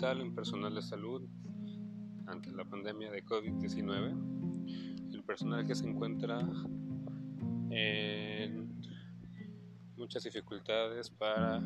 mental en personal de salud ante la pandemia de COVID-19. El personal que se encuentra en muchas dificultades para